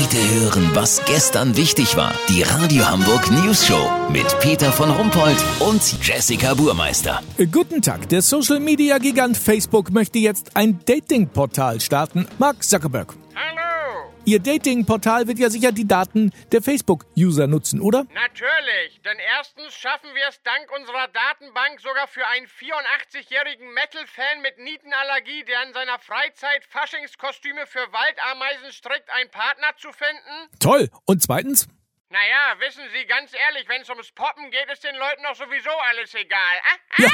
Heute hören, was gestern wichtig war. Die Radio Hamburg News Show mit Peter von Rumpold und Jessica Burmeister. Guten Tag. Der Social Media Gigant Facebook möchte jetzt ein Dating-Portal starten. Mark Zuckerberg. Ihr Dating-Portal wird ja sicher die Daten der Facebook-User nutzen, oder? Natürlich, denn erstens schaffen wir es dank unserer Datenbank sogar für einen 84-jährigen Metal-Fan mit Nietenallergie, der in seiner Freizeit Faschingskostüme für Waldameisen strickt, einen Partner zu finden. Toll. Und zweitens? Naja, wissen Sie, ganz ehrlich, wenn es ums Poppen geht, ist den Leuten doch sowieso alles egal. Ah, Ja,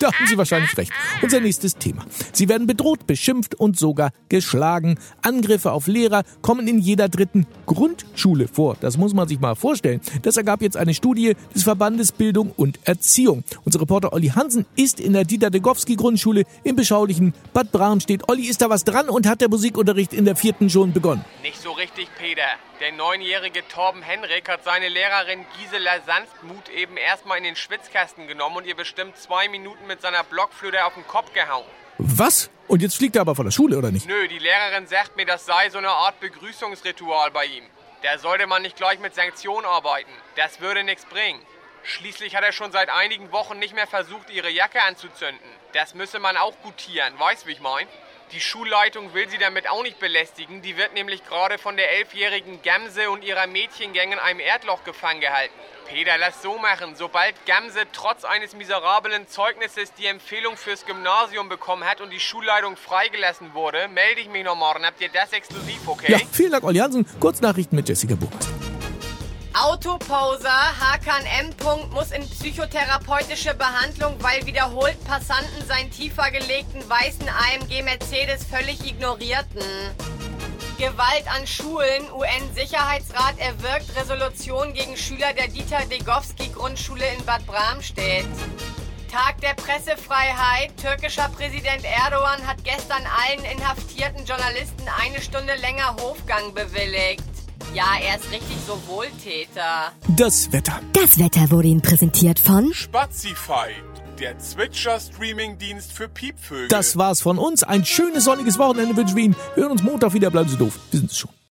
da haben Sie wahrscheinlich recht. Unser nächstes Thema. Sie werden bedroht, beschimpft und sogar geschlagen. Angriffe auf Lehrer kommen in jeder dritten Grundschule vor. Das muss man sich mal vorstellen. Das ergab jetzt eine Studie des Verbandes Bildung und Erziehung. Unser Reporter Olli Hansen ist in der Dieter-Degowski Grundschule im beschaulichen Bad Bramstedt. Olli, ist da was dran und hat der Musikunterricht in der vierten schon begonnen? Nicht so richtig, Peter. Der neunjährige Torben Henrik hat seine Lehrerin Gisela Sanftmut eben erstmal in den Schwitzkasten genommen und ihr bestimmt zwei Minuten mit seiner Blockflöte auf den Kopf gehauen. Was? Und jetzt fliegt er aber von der Schule, oder nicht? Nö, die Lehrerin sagt mir, das sei so eine Art Begrüßungsritual bei ihm. Da sollte man nicht gleich mit Sanktionen arbeiten. Das würde nichts bringen. Schließlich hat er schon seit einigen Wochen nicht mehr versucht, ihre Jacke anzuzünden. Das müsse man auch gutieren, weißt wie ich mein? Die Schulleitung will sie damit auch nicht belästigen. Die wird nämlich gerade von der elfjährigen Gamse und ihrer Mädchengang in einem Erdloch gefangen gehalten. Peter, lass so machen. Sobald Gamse trotz eines miserablen Zeugnisses die Empfehlung fürs Gymnasium bekommen hat und die Schulleitung freigelassen wurde, melde ich mich noch morgen. Habt ihr das exklusiv, okay? Ja, vielen Dank, Olli Hansen. Kurznachrichten mit Jessica Buchmeister. Autoposer Hakan M. muss in psychotherapeutische Behandlung, weil wiederholt Passanten seinen tiefer gelegten weißen AMG Mercedes völlig ignorierten. Gewalt an Schulen. UN-Sicherheitsrat erwirkt Resolution gegen Schüler der Dieter-Degowski-Grundschule in Bad Bramstedt. Tag der Pressefreiheit. Türkischer Präsident Erdogan hat gestern allen inhaftierten Journalisten eine Stunde länger Hofgang bewilligt. Ja, er ist richtig so Wohltäter. Das Wetter. Das Wetter wurde Ihnen präsentiert von Spazify, der Zwitscher-Streaming-Dienst für Piepvögel. Das war's von uns. Ein schönes sonniges Wochenende wünschen wir Ihnen. Wir hören uns Montag wieder. Bleiben Sie doof. Wir sind es schon.